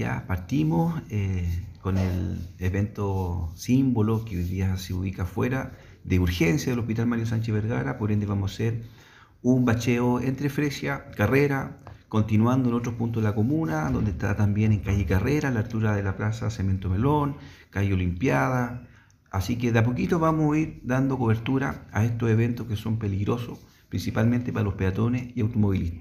ya partimos eh, con el evento símbolo que hoy día se ubica fuera de urgencia del Hospital Mario Sánchez Vergara, por ende vamos a hacer un bacheo entre Fresia, Carrera, continuando en otros puntos de la comuna, donde está también en calle Carrera, a la altura de la plaza Cemento Melón, calle Olimpiada. Así que de a poquito vamos a ir dando cobertura a estos eventos que son peligrosos, principalmente para los peatones y automovilistas.